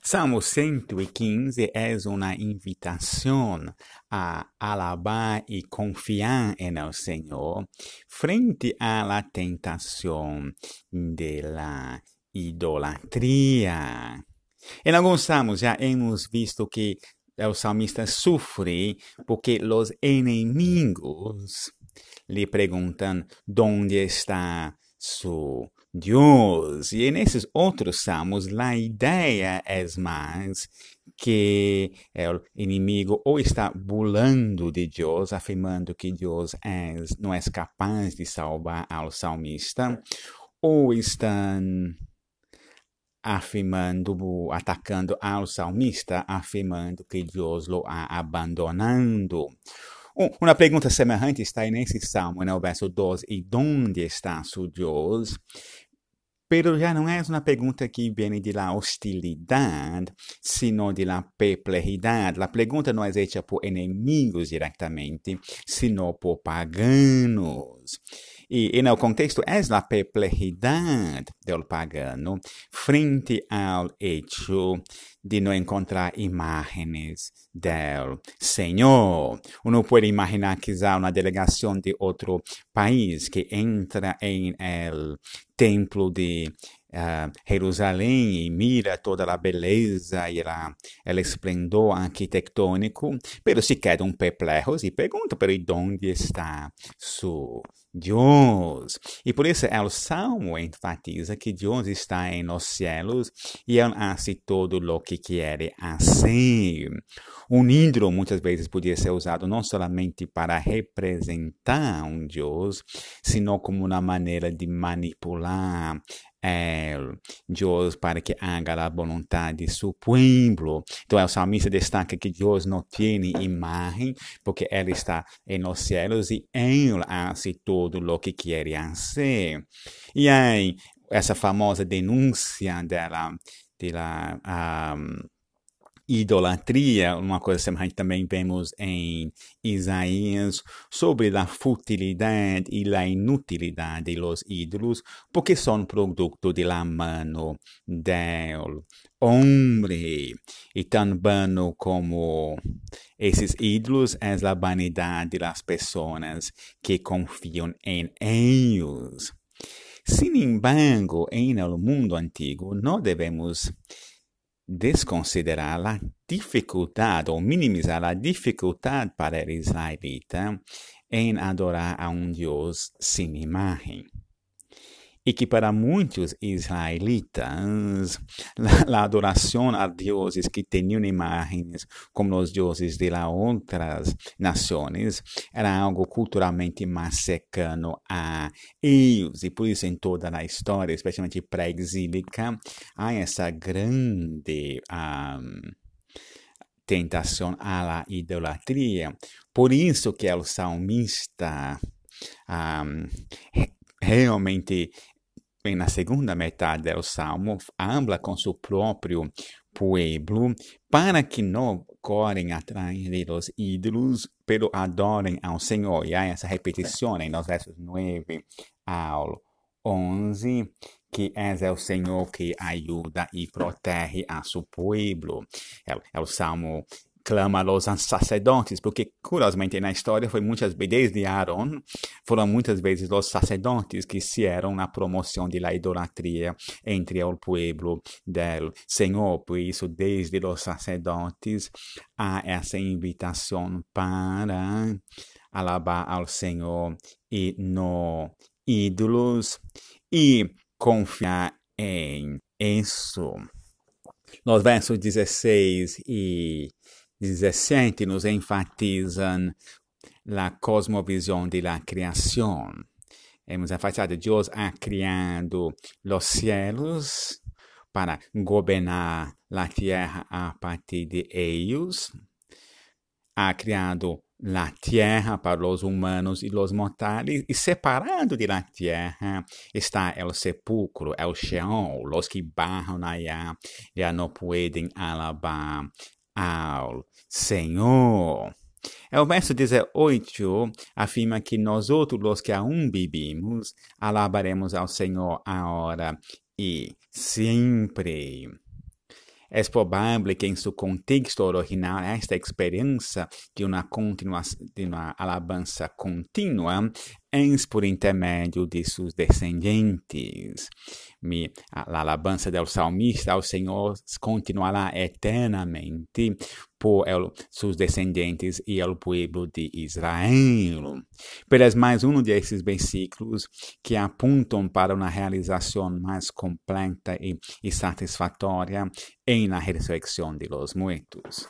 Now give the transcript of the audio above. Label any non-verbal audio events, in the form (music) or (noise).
Salmo 115 é uma invitação a alabar e confiar no Senhor frente à tentação da idolatria. Em alguns salmos já hemos visto que o salmista sofre porque os inimigos lhe perguntam onde está su Deus. E nesses outros salmos, a ideia é mais que o inimigo ou está bulando de Deus, afirmando que Deus é, não é capaz de salvar ao salmista, ou estão afirmando, atacando ao salmista, afirmando que Deus o ha abandonado. Uma pergunta semelhante está nesse salmo, no verso 12, e onde está su Deus? Pero já não é uma pergunta que vem de la hostilidade, sino de la perplexidade. A pergunta não é feita por inimigos diretamente, sino por paganos. E, e no contexto, é a perplexidade do pagano frente ao hecho de não encontrar imagens do Senhor. Uno pode imaginar quizá uma delegação de outro país que entra em el templo de uh, Jerusalém e mira toda a beleza e o esplendor arquitetônico, pero se quedam perplexos e perguntam, pero onde está su Deus? E por isso o Salmo enfatiza que Deus está em los cielos e Ele hace todo o que quer fazer. Um ídolo muitas vezes podia ser usado não somente para representar um Deus, sino como uma maneira de manipular é, Deus para que haga a vontade de seu povo. Então, o salmista destaca que Deus não tem imagem, porque Ele está nos céus e Ele faz tudo o que quer fazer. E aí, essa famosa denúncia dela, dela, um, idolatria, uma coisa semelhante também vemos em Isaías, sobre a futilidade e a inutilidade dos ídolos, porque são produto de la mano del homem. E tão vano como esses ídolos é a vanidade das pessoas que confiam em eles. Sin embargo, em el mundo antigo, não devemos desconsiderar a dificuldade ou minimizar a dificuldade para o israelita em adorar a um Deus sem imagem e que para muitos israelitas (laughs) a adoração a deuses que tinham imagens como os deuses de outras nações era algo culturalmente mais cercano a eles e por isso em toda a história, especialmente pré-exílica, há essa grande um, tentação à idolatria. Por isso que o salmista um, realmente na segunda metade do Salmo, habla com seu próprio pueblo para que não correm atrás de los ídolos, pero adorem ao Senhor. E há essa repetição nos versos 9 ao 11, que é o Senhor que ajuda e protege a seu pueblo. É, é o Salmo clama aos sacerdotes, porque curiosamente na história foi muitas desde Aaron, foram muitas vezes os sacerdotes que fizeram na promoção da idolatria entre o povo do Senhor. Por isso, desde os sacerdotes, há essa invitação para alabar ao Senhor e no ídolos e confiar em isso. Nos versos 16 e 17 nos enfatizam a cosmovisão de la criação. Hemos enfatizado Deus ha criado os céus para governar a terra a partir de eles. Ha criado a terra para os humanos e os mortais, e separado de la terra está o sepulcro, o Sheol, os que barram allá já não podem alabar ao Senhor. É o verso 18 afirma que nós outros, os que aún vivimos, alabaremos ao Senhor agora e sempre. É provável que, em seu contexto original, esta experiência de uma, de uma alabança contínua ens por intermédio de seus descendentes. A alabança do salmista ao Senhor continuará eternamente por el, seus descendentes e o povo de Israel. Mas mais um desses versículos que apontam para uma realização mais completa e, e satisfatória em la ressurreição de los muertos.